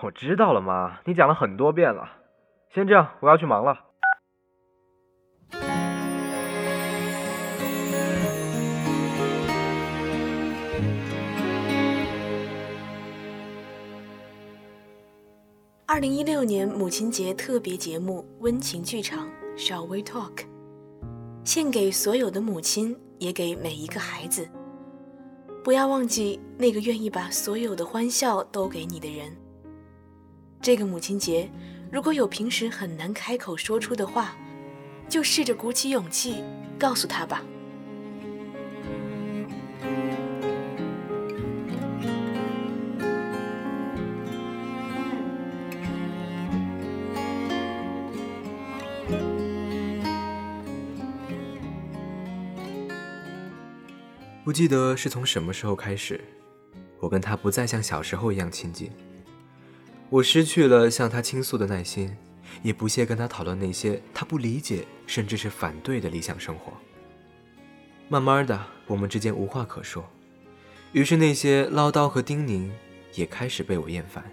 我知道了，妈，你讲了很多遍了。先这样，我要去忙了。二零一六年母亲节特别节目《温情剧场》，Shall We Talk？献给所有的母亲，也给每一个孩子。不要忘记那个愿意把所有的欢笑都给你的人。这个母亲节，如果有平时很难开口说出的话，就试着鼓起勇气告诉他吧。不记得是从什么时候开始，我跟他不再像小时候一样亲近。我失去了向他倾诉的耐心，也不屑跟他讨论那些他不理解甚至是反对的理想生活。慢慢的，我们之间无话可说，于是那些唠叨和叮咛也开始被我厌烦。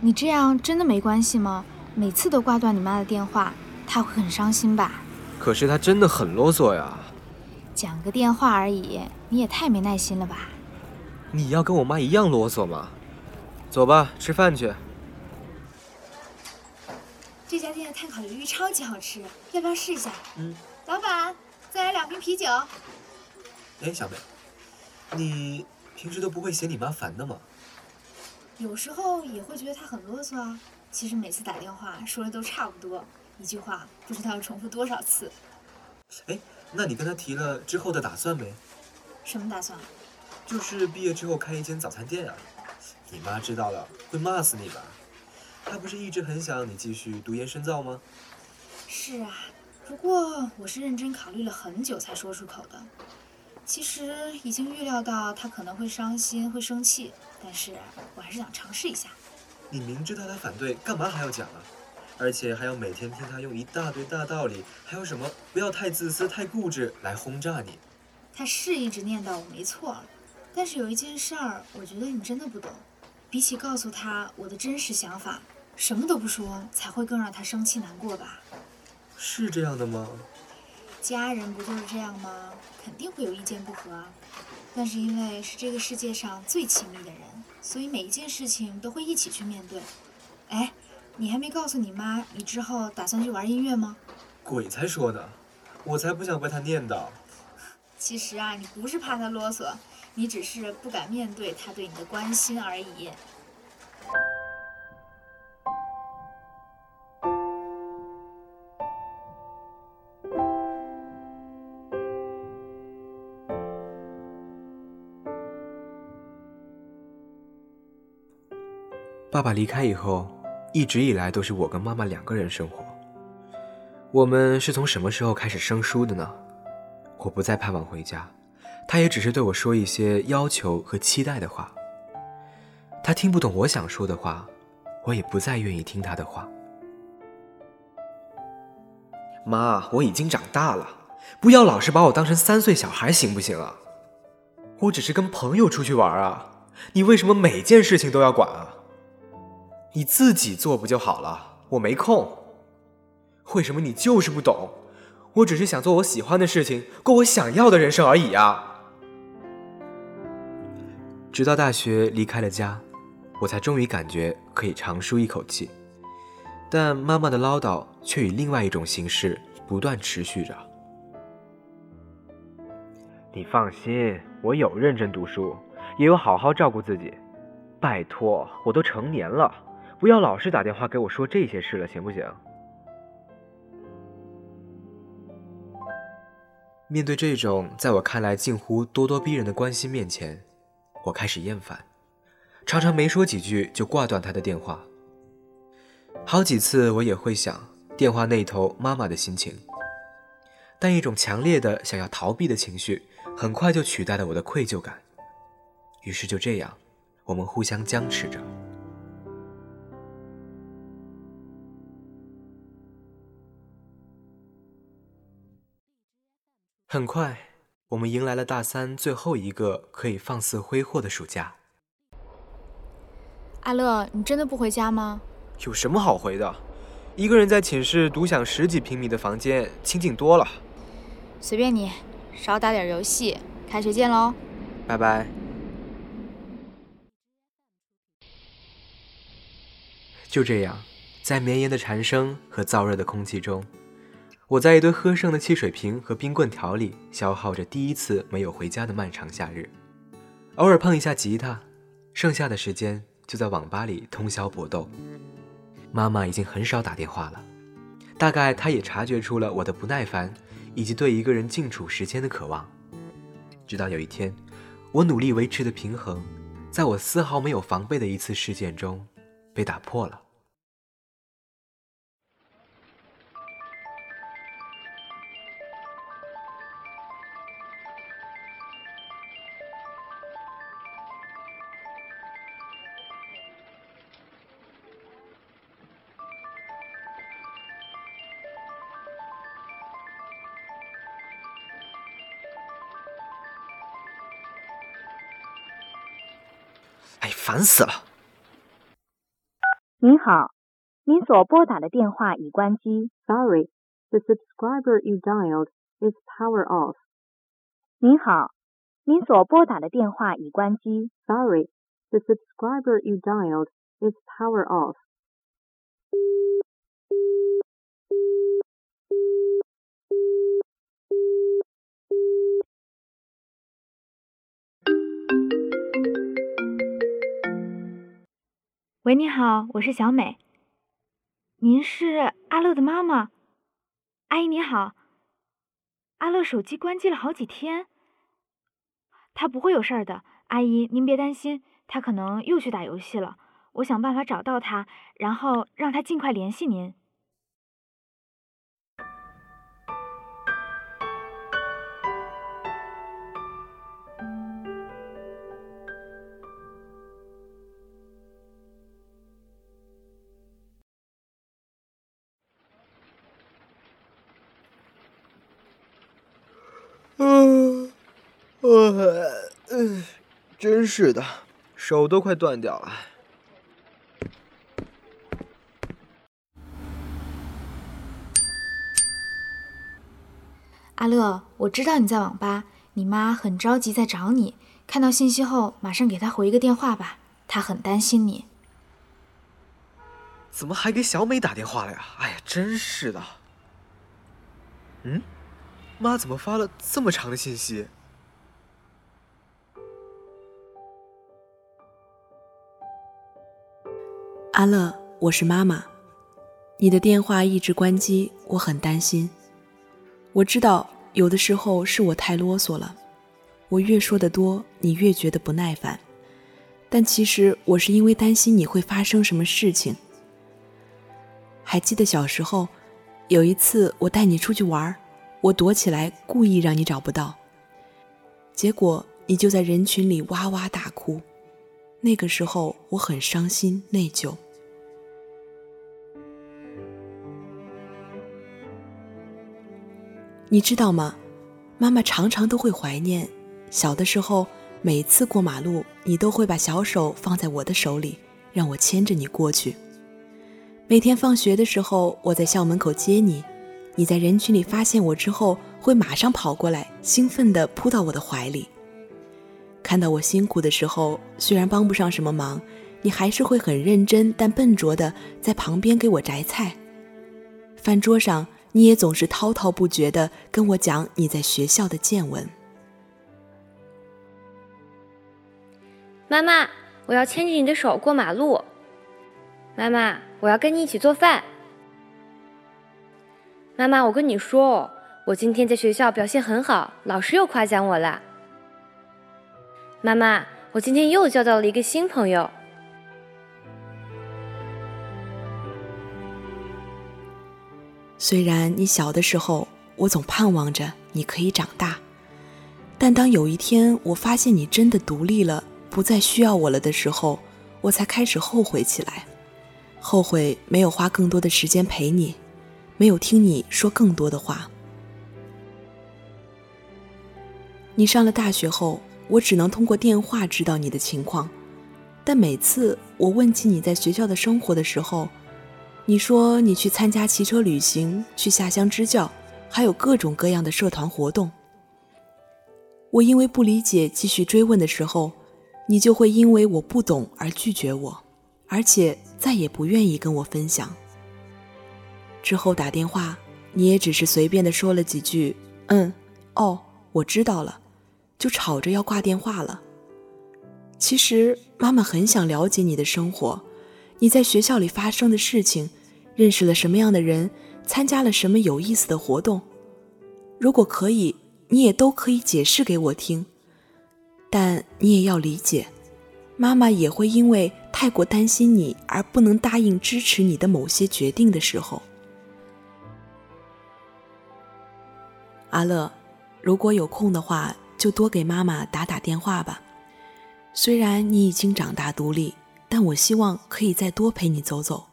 你这样真的没关系吗？每次都挂断你妈的电话，她会很伤心吧？可是她真的很啰嗦呀。讲个电话而已，你也太没耐心了吧？你要跟我妈一样啰嗦吗？走吧，吃饭去。这家店的碳烤鱿鱼超级好吃，要不要试一下？嗯。老板，再来两瓶啤酒。哎，小美，你平时都不会嫌你妈烦的吗？有时候也会觉得她很啰嗦啊。其实每次打电话说的都差不多，一句话不知道要重复多少次。哎，那你跟他提了之后的打算没？什么打算？就是毕业之后开一间早餐店啊。你妈知道了会骂死你吧？她不是一直很想你继续读研深造吗？是啊，不过我是认真考虑了很久才说出口的。其实已经预料到她可能会伤心会生气，但是我还是想尝试一下。你明知道他反对，干嘛还要讲啊？而且还要每天听他用一大堆大道理，还有什么不要太自私、太固执来轰炸你。他是一直念叨我没错，但是有一件事儿，我觉得你真的不懂。比起告诉他我的真实想法，什么都不说才会更让他生气难过吧？是这样的吗？家人不就是这样吗？肯定会有意见不合啊。但是因为是这个世界上最亲密的人。所以每一件事情都会一起去面对。哎，你还没告诉你妈，你之后打算去玩音乐吗？鬼才说呢，我才不想被他念叨。其实啊，你不是怕他啰嗦，你只是不敢面对他对你的关心而已。爸爸离开以后，一直以来都是我跟妈妈两个人生活。我们是从什么时候开始生疏的呢？我不再盼望回家，他也只是对我说一些要求和期待的话。他听不懂我想说的话，我也不再愿意听他的话。妈，我已经长大了，不要老是把我当成三岁小孩，行不行啊？我只是跟朋友出去玩啊，你为什么每件事情都要管啊？你自己做不就好了？我没空。为什么你就是不懂？我只是想做我喜欢的事情，过我想要的人生而已啊！直到大学离开了家，我才终于感觉可以长舒一口气。但妈妈的唠叨却以另外一种形式不断持续着。你放心，我有认真读书，也有好好照顾自己。拜托，我都成年了。不要老是打电话给我说这些事了，行不行？面对这种在我看来近乎咄咄逼人的关心面前，我开始厌烦，常常没说几句就挂断他的电话。好几次我也会想电话那头妈妈的心情，但一种强烈的想要逃避的情绪很快就取代了我的愧疚感。于是就这样，我们互相僵持着。很快，我们迎来了大三最后一个可以放肆挥霍的暑假。阿乐，你真的不回家吗？有什么好回的？一个人在寝室独享十几平米的房间，清静多了。随便你，少打点游戏。开学见喽！拜拜。就这样，在绵延的蝉声和燥热的空气中，我在一堆喝剩的汽水瓶和冰棍条里消耗着第一次没有回家的漫长夏日。偶尔碰一下吉他，剩下的时间就在网吧里通宵搏斗。妈妈已经很少打电话了，大概她也察觉出了我的不耐烦，以及对一个人静处时间的渴望。直到有一天，我努力维持的平衡，在我丝毫没有防备的一次事件中被打破了。哎，烦死了！您好，您所拨打的电话已关机。Sorry, the subscriber you dialed is power off. 您好，您所拨打的电话已关机。Sorry, the subscriber you dialed is power off. 喂，你好，我是小美。您是阿乐的妈妈，阿姨你好。阿乐手机关机了好几天，他不会有事儿的，阿姨您别担心，他可能又去打游戏了。我想办法找到他，然后让他尽快联系您。呃，嗯，真是的，手都快断掉了。阿乐，我知道你在网吧，你妈很着急在找你。看到信息后，马上给她回一个电话吧，她很担心你。怎么还给小美打电话了呀？哎呀，真是的。嗯，妈怎么发了这么长的信息？阿乐，我是妈妈，你的电话一直关机，我很担心。我知道有的时候是我太啰嗦了，我越说的多，你越觉得不耐烦。但其实我是因为担心你会发生什么事情。还记得小时候，有一次我带你出去玩，我躲起来，故意让你找不到，结果你就在人群里哇哇大哭。那个时候我很伤心内疚。你知道吗？妈妈常常都会怀念小的时候，每次过马路，你都会把小手放在我的手里，让我牵着你过去。每天放学的时候，我在校门口接你，你在人群里发现我之后，会马上跑过来，兴奋地扑到我的怀里。看到我辛苦的时候，虽然帮不上什么忙，你还是会很认真但笨拙地在旁边给我摘菜。饭桌上，你也总是滔滔不绝的跟我讲你在学校的见闻。妈妈，我要牵着你的手过马路。妈妈，我要跟你一起做饭。妈妈，我跟你说哦，我今天在学校表现很好，老师又夸奖我了。妈妈，我今天又交到了一个新朋友。虽然你小的时候，我总盼望着你可以长大，但当有一天我发现你真的独立了，不再需要我了的时候，我才开始后悔起来，后悔没有花更多的时间陪你，没有听你说更多的话。你上了大学后，我只能通过电话知道你的情况。但每次我问起你在学校的生活的时候，你说你去参加骑车旅行，去下乡支教，还有各种各样的社团活动。我因为不理解，继续追问的时候，你就会因为我不懂而拒绝我，而且再也不愿意跟我分享。之后打电话，你也只是随便的说了几句“嗯，哦，我知道了”，就吵着要挂电话了。其实妈妈很想了解你的生活，你在学校里发生的事情，认识了什么样的人，参加了什么有意思的活动。如果可以。你也都可以解释给我听，但你也要理解，妈妈也会因为太过担心你而不能答应支持你的某些决定的时候。阿乐，如果有空的话，就多给妈妈打打电话吧。虽然你已经长大独立，但我希望可以再多陪你走走，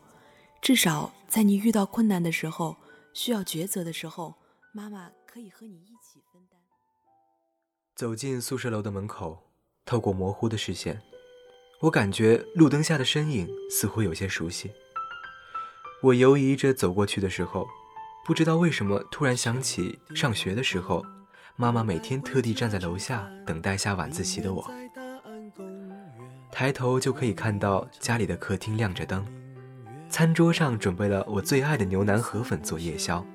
至少在你遇到困难的时候、需要抉择的时候，妈妈可以和你一起分担。走进宿舍楼的门口，透过模糊的视线，我感觉路灯下的身影似乎有些熟悉。我犹疑着走过去的时候，不知道为什么突然想起上学的时候，妈妈每天特地站在楼下等待下晚自习的我。抬头就可以看到家里的客厅亮着灯，餐桌上准备了我最爱的牛腩河粉做夜宵。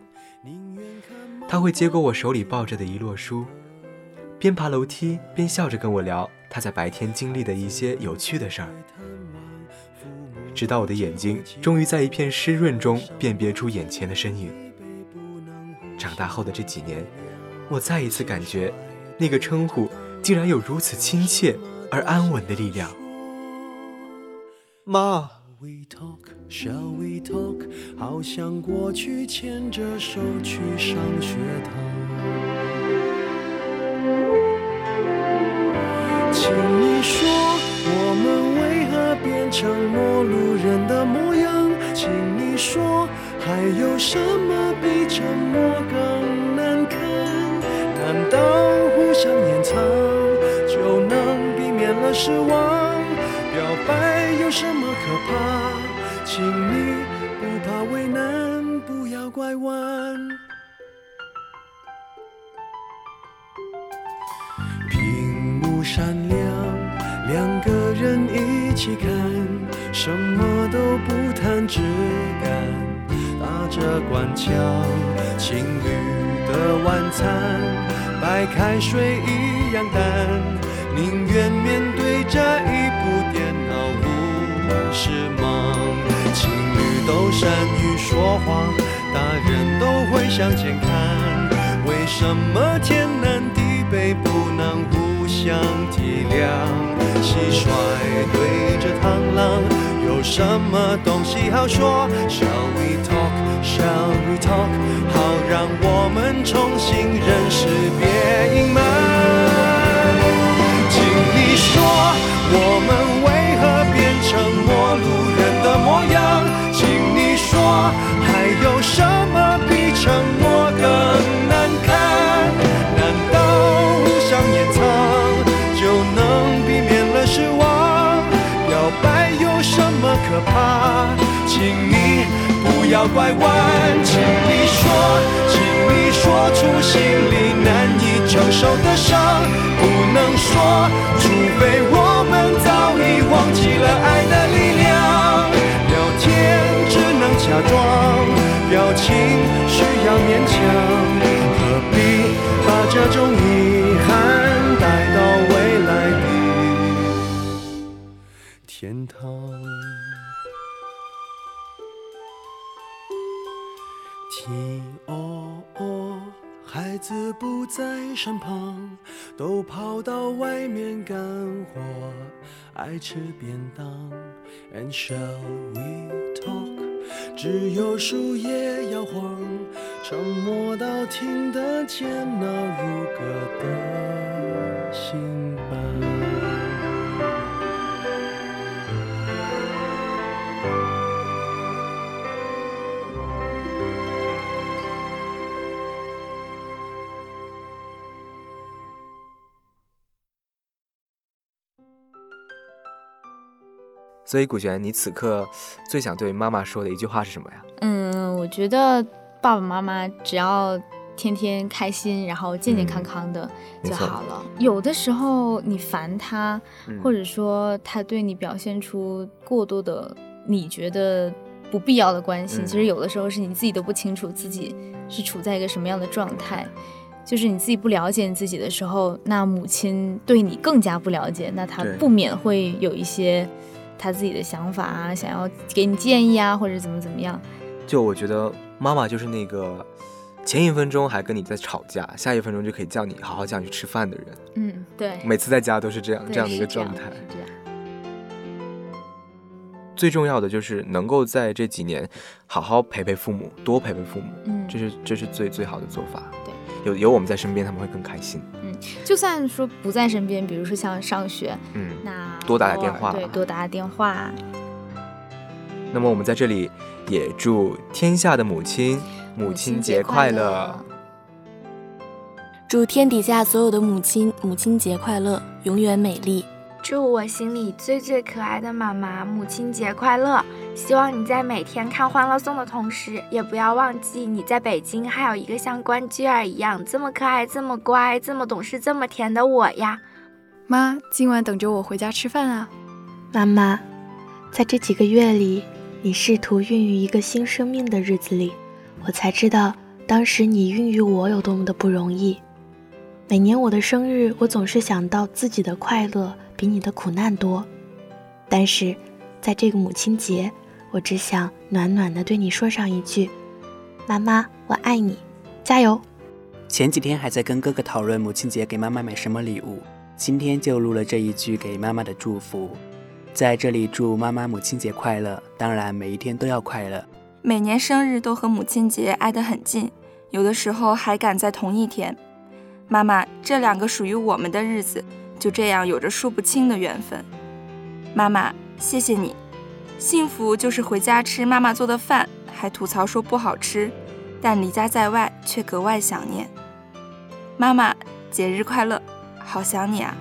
他会接过我手里抱着的一摞书。边爬楼梯边笑着跟我聊他在白天经历的一些有趣的事儿，直到我的眼睛终于在一片湿润中辨别出眼前的身影。长大后的这几年，我再一次感觉，那个称呼竟然有如此亲切而安稳的力量。妈。We talk, shall we talk? 好像过去牵着手去上学堂。请你说，我们为何变成陌路人的模样？请你说，还有什么比沉默更难堪？难道互相掩藏就能避免了失望？什么可怕？请你不怕为难，不要拐弯。屏幕闪亮，两个人一起看，什么都不谈，只敢打着官腔。情侣的晚餐，白开水一样淡，宁愿面对这一部电脑五十忙。情侣都善于说谎，大人都会向前看，为什么天南地北不能互？相体谅，蟋蟀对着螳螂，有什么东西好说？Shall we talk? Shall we talk? 好让我们重新认识，别隐瞒。请你说，我们怕，请你不要拐弯，请你说，请你说出心里难以承受的伤，不能说，除非我们早已忘记了爱。在身旁，都跑到外面干活，爱吃便当。And shall we talk？只有树叶摇晃，沉默到听得见那如歌的心伴。所以古璇，你此刻最想对妈妈说的一句话是什么呀？嗯，我觉得爸爸妈妈只要天天开心，然后健健康康的就好了。有的时候你烦他，或者说他对你表现出过多的你觉得不必要的关心，其实有的时候是你自己都不清楚自己是处在一个什么样的状态。就是你自己不了解你自己的时候，那母亲对你更加不了解，那他不免会有一些他自己的想法啊，想要给你建议啊，或者怎么怎么样。就我觉得妈妈就是那个前一分钟还跟你在吵架，下一分钟就可以叫你好好叫你去吃饭的人。嗯，对。每次在家都是这样这样的一个状态。最重要的就是能够在这几年好好陪陪父母，多陪陪父母。嗯，这是这是最最好的做法。对。有有我们在身边，他们会更开心。嗯，就算说不在身边，比如说像上学，嗯，那多打打电话，对，多打打电话。那么我们在这里也祝天下的母亲母亲节快乐，祝天底下所有的母亲母亲节快乐，永远美丽。祝我心里最最可爱的妈妈母亲节快乐！希望你在每天看《欢乐颂》的同时，也不要忘记你在北京还有一个像关雎尔一样这么可爱、这么乖、这么懂事、这么甜的我呀！妈，今晚等着我回家吃饭啊！妈妈，在这几个月里，你试图孕育一个新生命的日子里，我才知道当时你孕育我有多么的不容易。每年我的生日，我总是想到自己的快乐。比你的苦难多，但是在这个母亲节，我只想暖暖的对你说上一句：“妈妈，我爱你，加油！”前几天还在跟哥哥讨论母亲节给妈妈买什么礼物，今天就录了这一句给妈妈的祝福，在这里祝妈妈母亲节快乐。当然，每一天都要快乐。每年生日都和母亲节挨得很近，有的时候还赶在同一天。妈妈，这两个属于我们的日子。就这样有着说不清的缘分，妈妈，谢谢你。幸福就是回家吃妈妈做的饭，还吐槽说不好吃，但离家在外却格外想念。妈妈，节日快乐，好想你啊。